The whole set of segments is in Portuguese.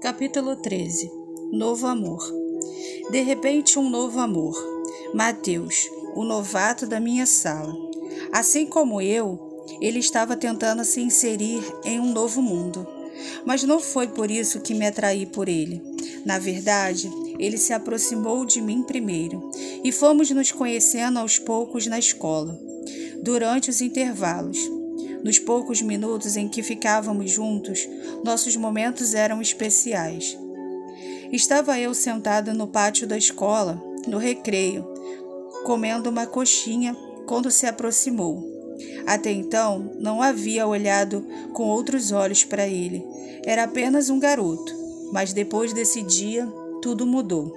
Capítulo 13 Novo Amor De repente, um novo amor. Mateus, o novato da minha sala. Assim como eu, ele estava tentando se inserir em um novo mundo. Mas não foi por isso que me atraí por ele. Na verdade, ele se aproximou de mim primeiro e fomos nos conhecendo aos poucos na escola, durante os intervalos. Nos poucos minutos em que ficávamos juntos, nossos momentos eram especiais. Estava eu sentada no pátio da escola, no recreio, comendo uma coxinha quando se aproximou. Até então, não havia olhado com outros olhos para ele. Era apenas um garoto. Mas depois desse dia, tudo mudou.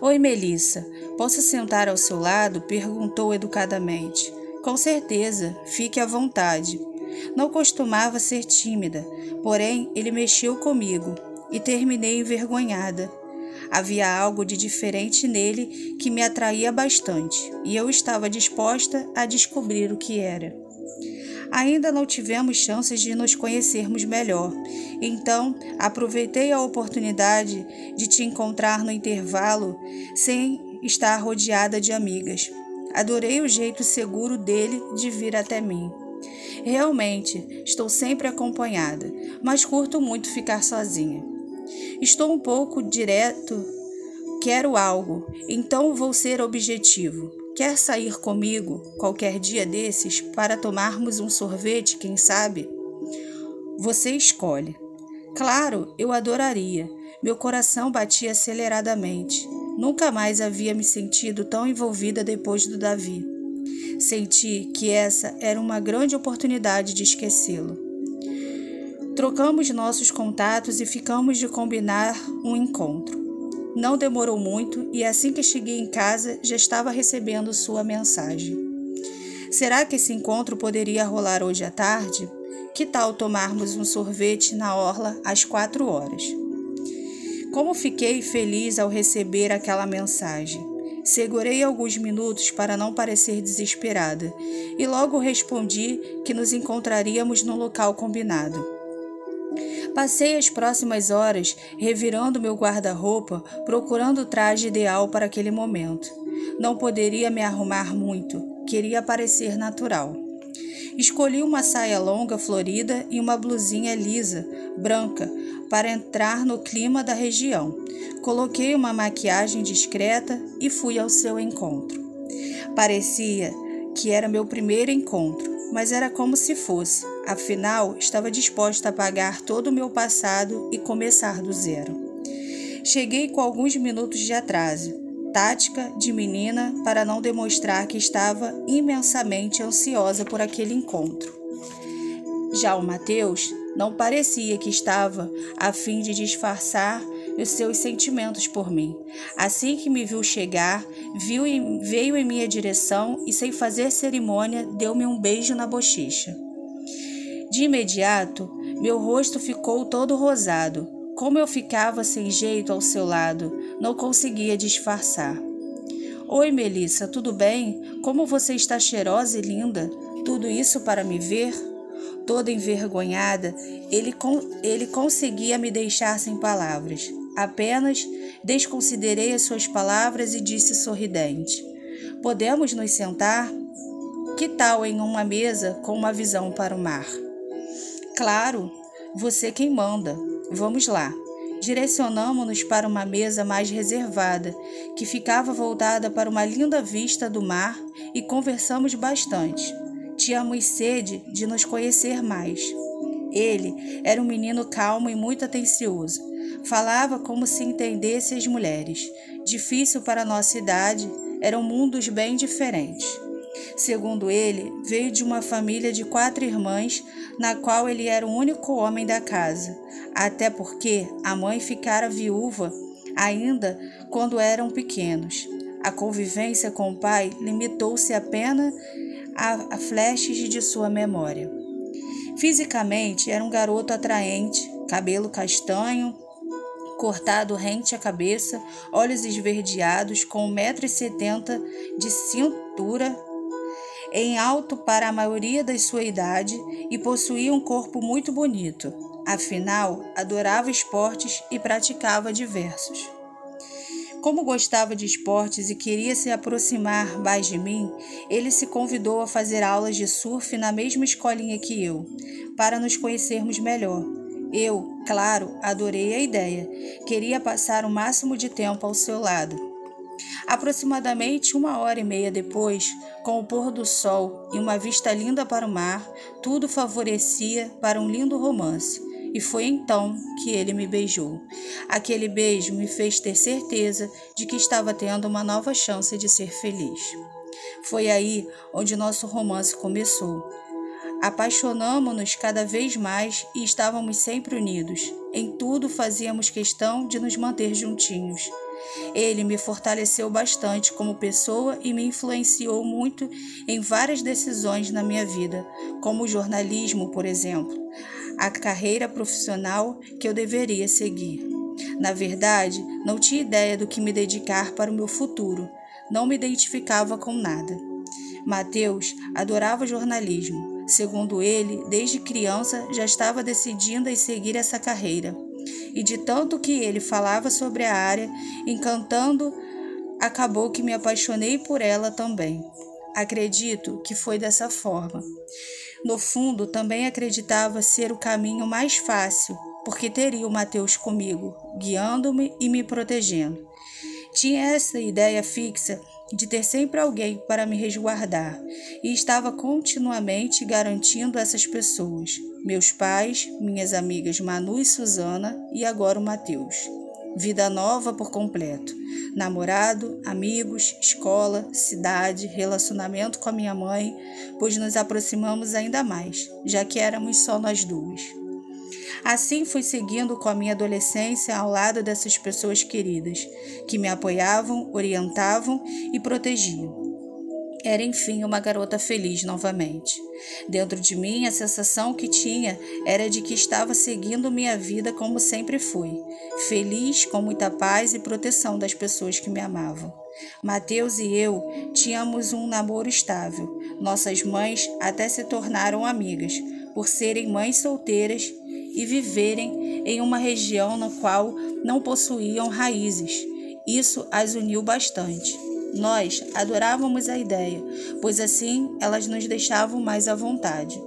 Oi, Melissa. Posso sentar ao seu lado? perguntou educadamente. Com certeza, fique à vontade. Não costumava ser tímida, porém ele mexeu comigo e terminei envergonhada. Havia algo de diferente nele que me atraía bastante e eu estava disposta a descobrir o que era. Ainda não tivemos chances de nos conhecermos melhor, então aproveitei a oportunidade de te encontrar no intervalo sem estar rodeada de amigas. Adorei o jeito seguro dele de vir até mim. Realmente, estou sempre acompanhada, mas curto muito ficar sozinha. Estou um pouco direto, quero algo, então vou ser objetivo. Quer sair comigo qualquer dia desses para tomarmos um sorvete, quem sabe? Você escolhe. Claro, eu adoraria. Meu coração batia aceleradamente. Nunca mais havia me sentido tão envolvida depois do Davi. Senti que essa era uma grande oportunidade de esquecê-lo. Trocamos nossos contatos e ficamos de combinar um encontro. Não demorou muito e assim que cheguei em casa já estava recebendo sua mensagem. Será que esse encontro poderia rolar hoje à tarde? Que tal tomarmos um sorvete na orla às quatro horas? Como fiquei feliz ao receber aquela mensagem. Segurei alguns minutos para não parecer desesperada e logo respondi que nos encontraríamos no local combinado. Passei as próximas horas revirando meu guarda-roupa, procurando o traje ideal para aquele momento. Não poderia me arrumar muito, queria parecer natural. Escolhi uma saia longa florida e uma blusinha lisa, branca, para entrar no clima da região. Coloquei uma maquiagem discreta e fui ao seu encontro. Parecia que era meu primeiro encontro, mas era como se fosse. Afinal, estava disposta a pagar todo o meu passado e começar do zero. Cheguei com alguns minutos de atraso, tática de menina para não demonstrar que estava imensamente ansiosa por aquele encontro. Já o Mateus não parecia que estava a fim de disfarçar os seus sentimentos por mim. Assim que me viu chegar, viu veio em minha direção e, sem fazer cerimônia, deu-me um beijo na bochecha. De imediato, meu rosto ficou todo rosado. Como eu ficava sem jeito ao seu lado, não conseguia disfarçar. Oi, Melissa, tudo bem? Como você está cheirosa e linda? Tudo isso para me ver? Toda envergonhada, ele, ele conseguia me deixar sem palavras. Apenas desconsiderei as suas palavras e disse sorridente: Podemos nos sentar? Que tal em uma mesa com uma visão para o mar? Claro, você quem manda. Vamos lá. Direcionamos-nos para uma mesa mais reservada, que ficava voltada para uma linda vista do mar, e conversamos bastante. Tínhamos sede de nos conhecer mais. Ele era um menino calmo e muito atencioso. Falava como se entendesse as mulheres. Difícil para nossa idade, eram mundos bem diferentes. Segundo ele, veio de uma família de quatro irmãs, na qual ele era o único homem da casa, até porque a mãe ficara viúva ainda quando eram pequenos. A convivência com o pai limitou-se apenas a, flashes de sua memória. Fisicamente, era um garoto atraente, cabelo castanho, cortado rente à cabeça, olhos esverdeados, com 1,70m de cintura, em alto para a maioria da sua idade e possuía um corpo muito bonito. Afinal, adorava esportes e praticava diversos. Como gostava de esportes e queria se aproximar mais de mim, ele se convidou a fazer aulas de surf na mesma escolinha que eu, para nos conhecermos melhor. Eu, claro, adorei a ideia. Queria passar o máximo de tempo ao seu lado. Aproximadamente uma hora e meia depois, com o pôr do sol e uma vista linda para o mar, tudo favorecia para um lindo romance. E foi então que ele me beijou. Aquele beijo me fez ter certeza de que estava tendo uma nova chance de ser feliz. Foi aí onde nosso romance começou. Apaixonamo-nos cada vez mais e estávamos sempre unidos. Em tudo fazíamos questão de nos manter juntinhos. Ele me fortaleceu bastante como pessoa e me influenciou muito em várias decisões na minha vida, como o jornalismo, por exemplo a carreira profissional que eu deveria seguir. Na verdade, não tinha ideia do que me dedicar para o meu futuro, não me identificava com nada. Mateus adorava jornalismo. Segundo ele, desde criança já estava decidindo em seguir essa carreira. E de tanto que ele falava sobre a área, encantando, acabou que me apaixonei por ela também. Acredito que foi dessa forma. No fundo, também acreditava ser o caminho mais fácil, porque teria o Mateus comigo, guiando-me e me protegendo. Tinha essa ideia fixa de ter sempre alguém para me resguardar e estava continuamente garantindo essas pessoas, meus pais, minhas amigas Manu e Suzana e agora o Mateus. Vida nova por completo. Namorado, amigos, escola, cidade, relacionamento com a minha mãe, pois nos aproximamos ainda mais, já que éramos só nós duas. Assim fui seguindo com a minha adolescência ao lado dessas pessoas queridas, que me apoiavam, orientavam e protegiam. Era enfim uma garota feliz novamente. Dentro de mim, a sensação que tinha era de que estava seguindo minha vida como sempre fui, feliz, com muita paz e proteção das pessoas que me amavam. Mateus e eu tínhamos um namoro estável. Nossas mães até se tornaram amigas, por serem mães solteiras e viverem em uma região na qual não possuíam raízes. Isso as uniu bastante. Nós adorávamos a ideia, pois assim elas nos deixavam mais à vontade.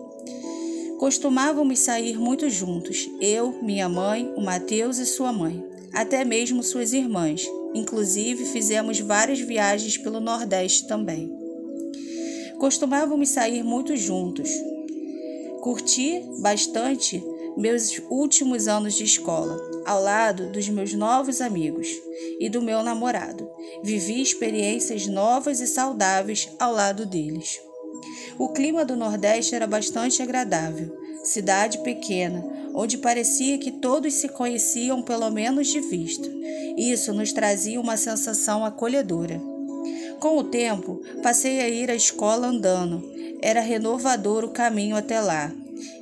Costumávamos sair muito juntos, eu, minha mãe, o Mateus e sua mãe, até mesmo suas irmãs. Inclusive, fizemos várias viagens pelo Nordeste também. Costumávamos sair muito juntos. Curti bastante meus últimos anos de escola, ao lado dos meus novos amigos e do meu namorado. Vivi experiências novas e saudáveis ao lado deles. O clima do Nordeste era bastante agradável. Cidade pequena, onde parecia que todos se conheciam pelo menos de vista. Isso nos trazia uma sensação acolhedora. Com o tempo, passei a ir à escola andando. Era renovador o caminho até lá.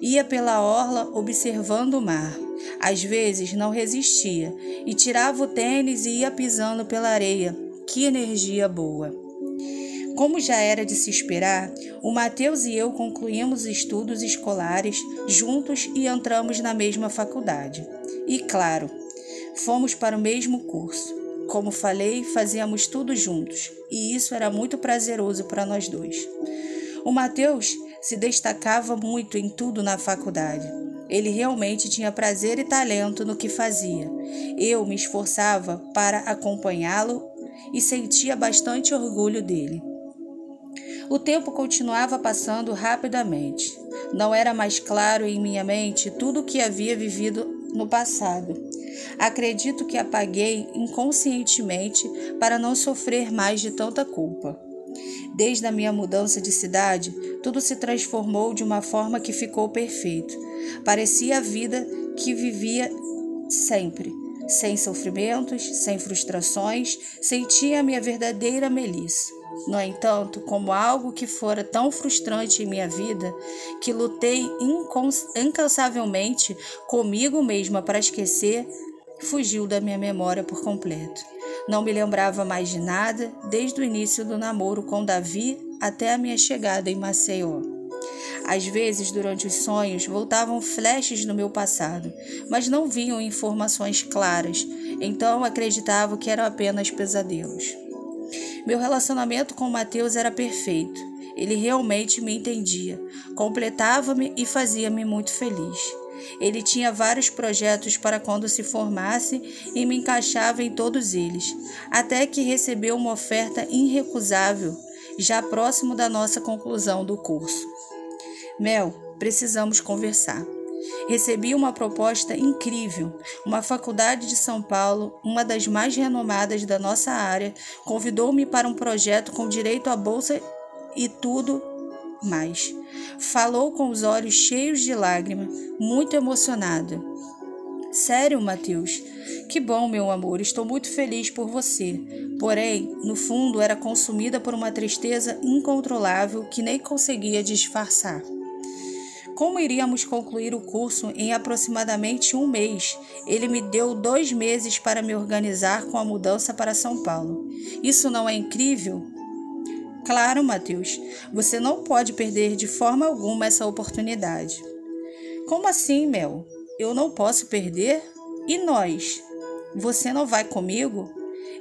Ia pela orla observando o mar. Às vezes não resistia e tirava o tênis e ia pisando pela areia. Que energia boa! Como já era de se esperar, o Mateus e eu concluímos estudos escolares juntos e entramos na mesma faculdade. E claro, fomos para o mesmo curso. Como falei, fazíamos tudo juntos, e isso era muito prazeroso para nós dois. O Mateus se destacava muito em tudo na faculdade. Ele realmente tinha prazer e talento no que fazia. Eu me esforçava para acompanhá-lo e sentia bastante orgulho dele. O tempo continuava passando rapidamente. Não era mais claro em minha mente tudo o que havia vivido no passado. Acredito que apaguei inconscientemente para não sofrer mais de tanta culpa. Desde a minha mudança de cidade, tudo se transformou de uma forma que ficou perfeito. Parecia a vida que vivia sempre, sem sofrimentos, sem frustrações, sentia a minha verdadeira Melissa. No entanto, como algo que fora tão frustrante em minha vida, que lutei incansavelmente comigo mesma para esquecer, fugiu da minha memória por completo. Não me lembrava mais de nada desde o início do namoro com Davi até a minha chegada em Maceió. Às vezes, durante os sonhos, voltavam flashes no meu passado, mas não vinham informações claras, então acreditava que eram apenas pesadelos. Meu relacionamento com Mateus era perfeito. Ele realmente me entendia, completava-me e fazia-me muito feliz. Ele tinha vários projetos para quando se formasse e me encaixava em todos eles, até que recebeu uma oferta irrecusável, já próximo da nossa conclusão do curso. Mel, precisamos conversar. Recebi uma proposta incrível. Uma faculdade de São Paulo, uma das mais renomadas da nossa área, convidou-me para um projeto com direito à bolsa e tudo mais. Falou com os olhos cheios de lágrima, muito emocionada. Sério, Mateus? Que bom, meu amor, estou muito feliz por você. Porém, no fundo, era consumida por uma tristeza incontrolável que nem conseguia disfarçar. Como iríamos concluir o curso em aproximadamente um mês, ele me deu dois meses para me organizar com a mudança para São Paulo. Isso não é incrível? Claro, Mateus, você não pode perder de forma alguma essa oportunidade. Como assim, Mel? Eu não posso perder? E nós? Você não vai comigo?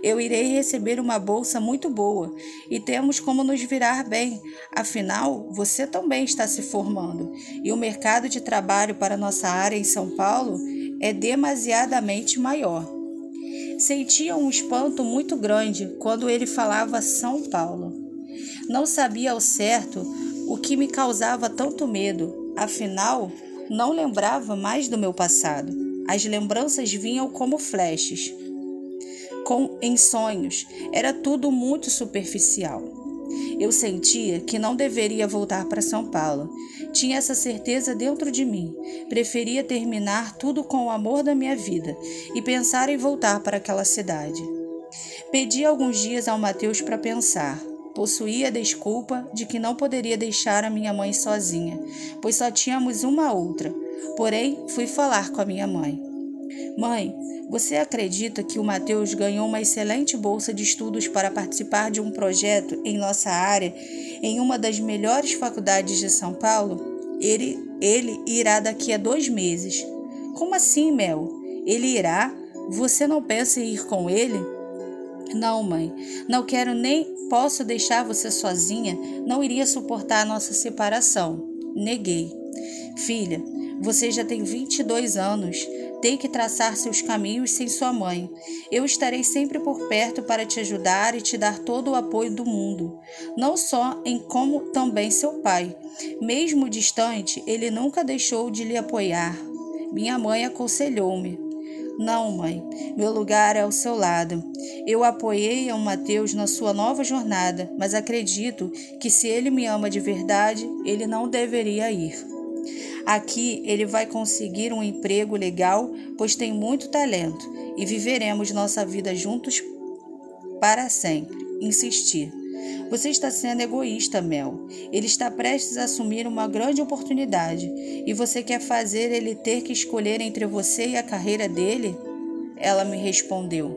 Eu irei receber uma bolsa muito boa e temos como nos virar bem. Afinal, você também está se formando e o mercado de trabalho para nossa área em São Paulo é demasiadamente maior. Sentia um espanto muito grande quando ele falava São Paulo. Não sabia ao certo o que me causava tanto medo, afinal, não lembrava mais do meu passado. As lembranças vinham como flashes com em sonhos. Era tudo muito superficial. Eu sentia que não deveria voltar para São Paulo. Tinha essa certeza dentro de mim. Preferia terminar tudo com o amor da minha vida e pensar em voltar para aquela cidade. Pedi alguns dias ao Mateus para pensar. Possuía a desculpa de que não poderia deixar a minha mãe sozinha, pois só tínhamos uma outra. Porém, fui falar com a minha mãe. Mãe, você acredita que o Mateus ganhou uma excelente bolsa de estudos para participar de um projeto em nossa área, em uma das melhores faculdades de São Paulo? Ele, ele irá daqui a dois meses. Como assim, Mel? Ele irá? Você não pensa em ir com ele? Não, mãe, não quero nem posso deixar você sozinha, não iria suportar a nossa separação. Neguei. Filha, você já tem 22 anos tem que traçar seus caminhos sem sua mãe. Eu estarei sempre por perto para te ajudar e te dar todo o apoio do mundo, não só em como também seu pai. Mesmo distante, ele nunca deixou de lhe apoiar. Minha mãe aconselhou-me. Não, mãe, meu lugar é ao seu lado. Eu apoiei ao Mateus na sua nova jornada, mas acredito que se ele me ama de verdade, ele não deveria ir. Aqui ele vai conseguir um emprego legal, pois tem muito talento, e viveremos nossa vida juntos para sempre. Insistir. Você está sendo egoísta, Mel. Ele está prestes a assumir uma grande oportunidade e você quer fazer ele ter que escolher entre você e a carreira dele? Ela me respondeu: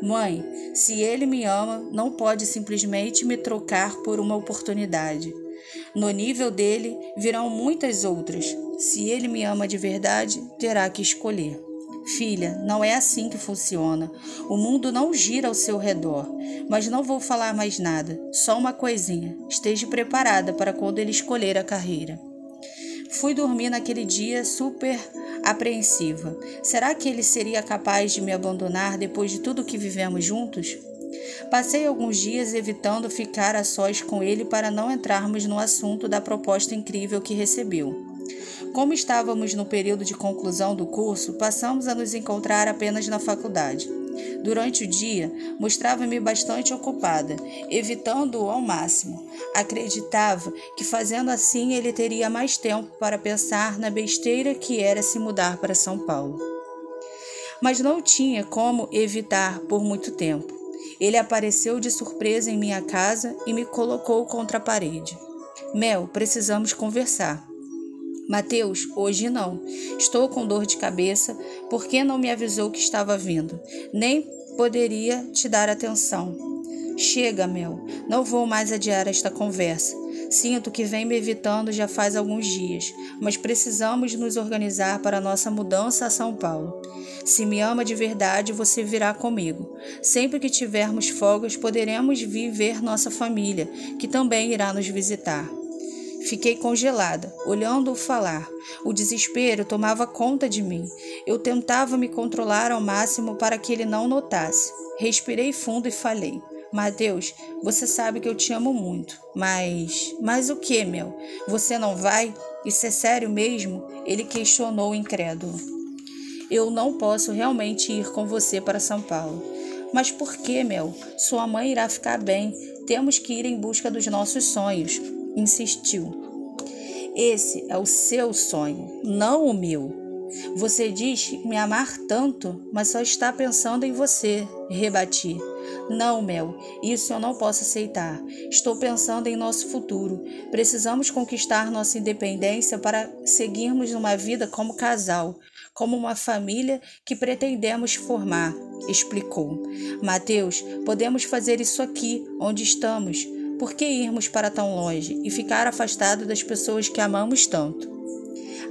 Mãe, se ele me ama, não pode simplesmente me trocar por uma oportunidade. No nível dele virão muitas outras. Se ele me ama de verdade, terá que escolher. Filha, não é assim que funciona. O mundo não gira ao seu redor. Mas não vou falar mais nada, só uma coisinha. Esteja preparada para quando ele escolher a carreira. Fui dormir naquele dia super apreensiva. Será que ele seria capaz de me abandonar depois de tudo que vivemos juntos? Passei alguns dias evitando ficar a sós com ele para não entrarmos no assunto da proposta incrível que recebeu. Como estávamos no período de conclusão do curso, passamos a nos encontrar apenas na faculdade. Durante o dia, mostrava-me bastante ocupada, evitando-o ao máximo. Acreditava que fazendo assim ele teria mais tempo para pensar na besteira que era se mudar para São Paulo. Mas não tinha como evitar por muito tempo. Ele apareceu de surpresa em minha casa e me colocou contra a parede. Mel, precisamos conversar. Mateus, hoje não. Estou com dor de cabeça. Por que não me avisou que estava vindo? Nem poderia te dar atenção. Chega, Mel. Não vou mais adiar esta conversa. Sinto que vem me evitando já faz alguns dias, mas precisamos nos organizar para nossa mudança a São Paulo. Se me ama de verdade, você virá comigo. Sempre que tivermos folgas, poderemos vir ver nossa família, que também irá nos visitar. Fiquei congelada, olhando-o falar. O desespero tomava conta de mim. Eu tentava me controlar ao máximo para que ele não notasse. Respirei fundo e falei: Mateus, você sabe que eu te amo muito, mas. Mas o que, Mel? Você não vai? Isso é sério mesmo? Ele questionou incrédulo. Eu não posso realmente ir com você para São Paulo. Mas por que, Mel? Sua mãe irá ficar bem. Temos que ir em busca dos nossos sonhos insistiu. Esse é o seu sonho, não o meu. Você diz me amar tanto, mas só está pensando em você, rebati. Não, Mel, isso eu não posso aceitar. Estou pensando em nosso futuro. Precisamos conquistar nossa independência para seguirmos uma vida como casal, como uma família que pretendemos formar, explicou. Mateus, podemos fazer isso aqui, onde estamos. Por que irmos para tão longe e ficar afastado das pessoas que amamos tanto?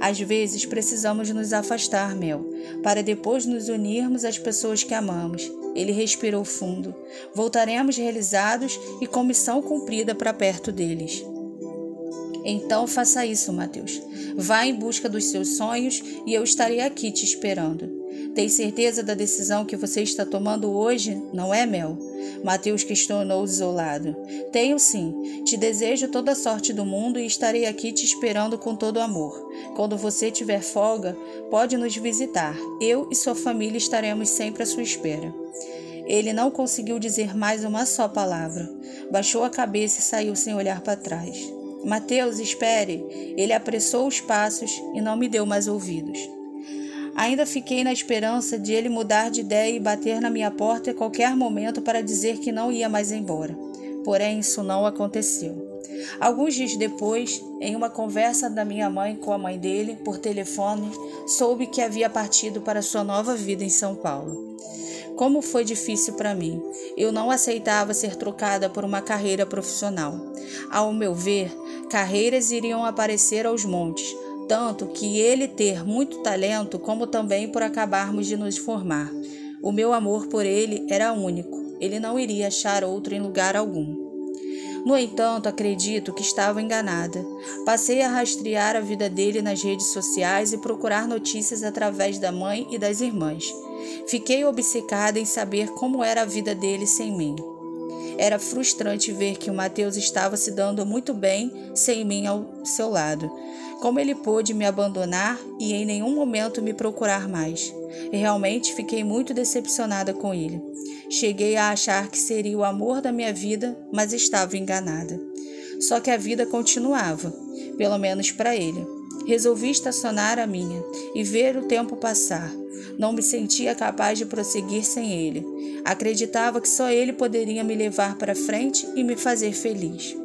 Às vezes precisamos nos afastar, Mel, para depois nos unirmos às pessoas que amamos. Ele respirou fundo. Voltaremos realizados e com missão cumprida para perto deles. Então faça isso, Mateus. Vá em busca dos seus sonhos e eu estarei aqui te esperando. Tem certeza da decisão que você está tomando hoje, não é, Mel? Mateus questionou isolado. Tenho sim. Te desejo toda a sorte do mundo e estarei aqui te esperando com todo amor. Quando você tiver folga, pode nos visitar. Eu e sua família estaremos sempre à sua espera. Ele não conseguiu dizer mais uma só palavra. Baixou a cabeça e saiu sem olhar para trás. Mateus, espere! Ele apressou os passos e não me deu mais ouvidos. Ainda fiquei na esperança de ele mudar de ideia e bater na minha porta a qualquer momento para dizer que não ia mais embora. Porém, isso não aconteceu. Alguns dias depois, em uma conversa da minha mãe com a mãe dele por telefone, soube que havia partido para sua nova vida em São Paulo. Como foi difícil para mim. Eu não aceitava ser trocada por uma carreira profissional. Ao meu ver, carreiras iriam aparecer aos montes, tanto que ele ter muito talento, como também por acabarmos de nos formar. O meu amor por ele era único, ele não iria achar outro em lugar algum. No entanto, acredito que estava enganada. Passei a rastrear a vida dele nas redes sociais e procurar notícias através da mãe e das irmãs. Fiquei obcecada em saber como era a vida dele sem mim. Era frustrante ver que o Mateus estava se dando muito bem sem mim ao seu lado. Como ele pôde me abandonar e em nenhum momento me procurar mais? Realmente fiquei muito decepcionada com ele. Cheguei a achar que seria o amor da minha vida, mas estava enganada. Só que a vida continuava, pelo menos para ele. Resolvi estacionar a minha e ver o tempo passar. Não me sentia capaz de prosseguir sem ele. Acreditava que só ele poderia me levar para frente e me fazer feliz.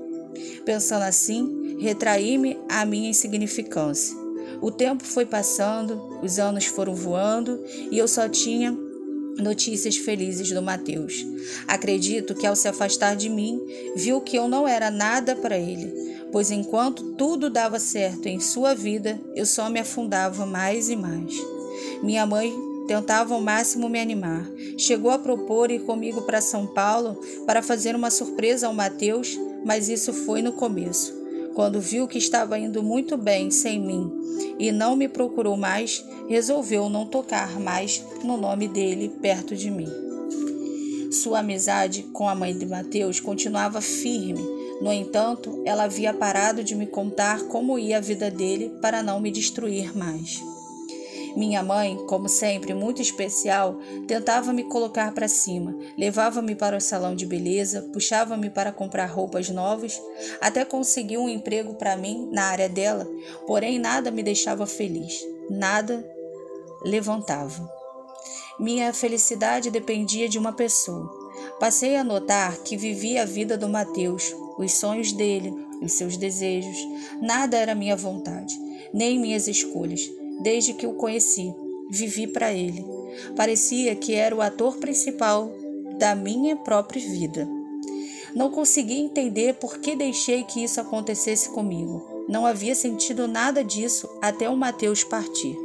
Pensando assim, retraí-me à minha insignificância. O tempo foi passando, os anos foram voando e eu só tinha notícias felizes do Mateus. Acredito que ao se afastar de mim, viu que eu não era nada para ele, pois enquanto tudo dava certo em sua vida, eu só me afundava mais e mais. Minha mãe tentava ao máximo me animar. Chegou a propor ir comigo para São Paulo para fazer uma surpresa ao Mateus mas isso foi no começo. Quando viu que estava indo muito bem sem mim e não me procurou mais, resolveu não tocar mais no nome dele perto de mim. Sua amizade com a mãe de Mateus continuava firme. No entanto, ela havia parado de me contar como ia a vida dele para não me destruir mais. Minha mãe, como sempre muito especial, tentava me colocar para cima, levava-me para o salão de beleza, puxava-me para comprar roupas novas, até conseguiu um emprego para mim na área dela, porém nada me deixava feliz, nada levantava. Minha felicidade dependia de uma pessoa. Passei a notar que vivia a vida do Mateus, os sonhos dele, os seus desejos. Nada era minha vontade, nem minhas escolhas desde que o conheci. Vivi para ele. Parecia que era o ator principal da minha própria vida. Não conseguia entender por que deixei que isso acontecesse comigo. Não havia sentido nada disso até o Mateus partir.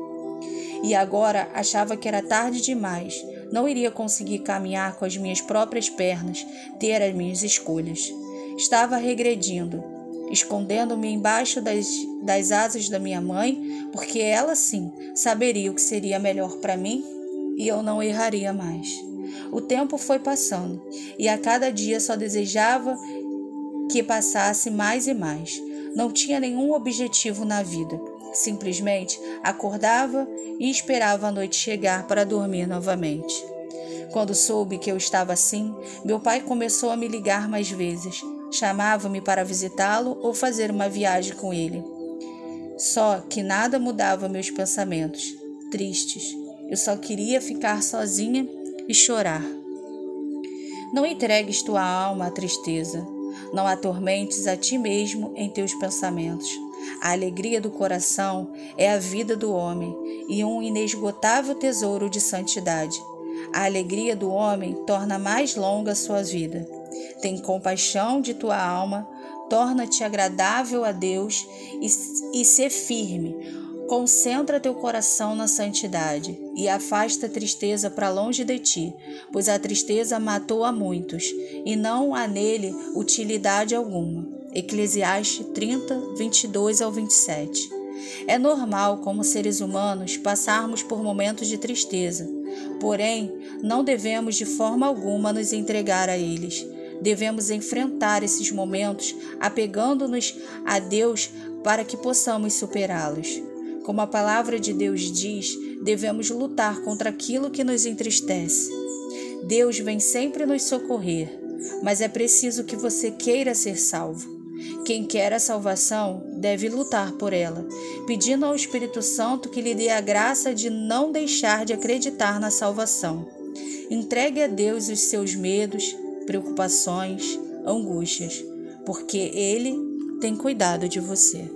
E agora achava que era tarde demais. Não iria conseguir caminhar com as minhas próprias pernas, ter as minhas escolhas. Estava regredindo, escondendo-me embaixo das, das asas da minha mãe, porque ela sim saberia o que seria melhor para mim e eu não erraria mais. O tempo foi passando e a cada dia só desejava que passasse mais e mais. Não tinha nenhum objetivo na vida. Simplesmente acordava e esperava a noite chegar para dormir novamente. Quando soube que eu estava assim, meu pai começou a me ligar mais vezes. Chamava-me para visitá-lo ou fazer uma viagem com ele. Só que nada mudava meus pensamentos, tristes. Eu só queria ficar sozinha e chorar. Não entregues tua alma à tristeza. Não atormentes a ti mesmo em teus pensamentos. A alegria do coração é a vida do homem e um inesgotável tesouro de santidade. A alegria do homem torna mais longa a sua vida. Tem compaixão de tua alma, torna-te agradável a Deus e, e ser firme Concentra teu coração na santidade e afasta a tristeza para longe de ti, pois a tristeza matou a muitos e não há nele utilidade alguma. Eclesiastes 30, 22 ao 27. É normal, como seres humanos, passarmos por momentos de tristeza, porém, não devemos de forma alguma nos entregar a eles. Devemos enfrentar esses momentos apegando-nos a Deus para que possamos superá-los. Como a palavra de Deus diz, devemos lutar contra aquilo que nos entristece. Deus vem sempre nos socorrer, mas é preciso que você queira ser salvo. Quem quer a salvação deve lutar por ela, pedindo ao Espírito Santo que lhe dê a graça de não deixar de acreditar na salvação. Entregue a Deus os seus medos, preocupações, angústias, porque Ele tem cuidado de você.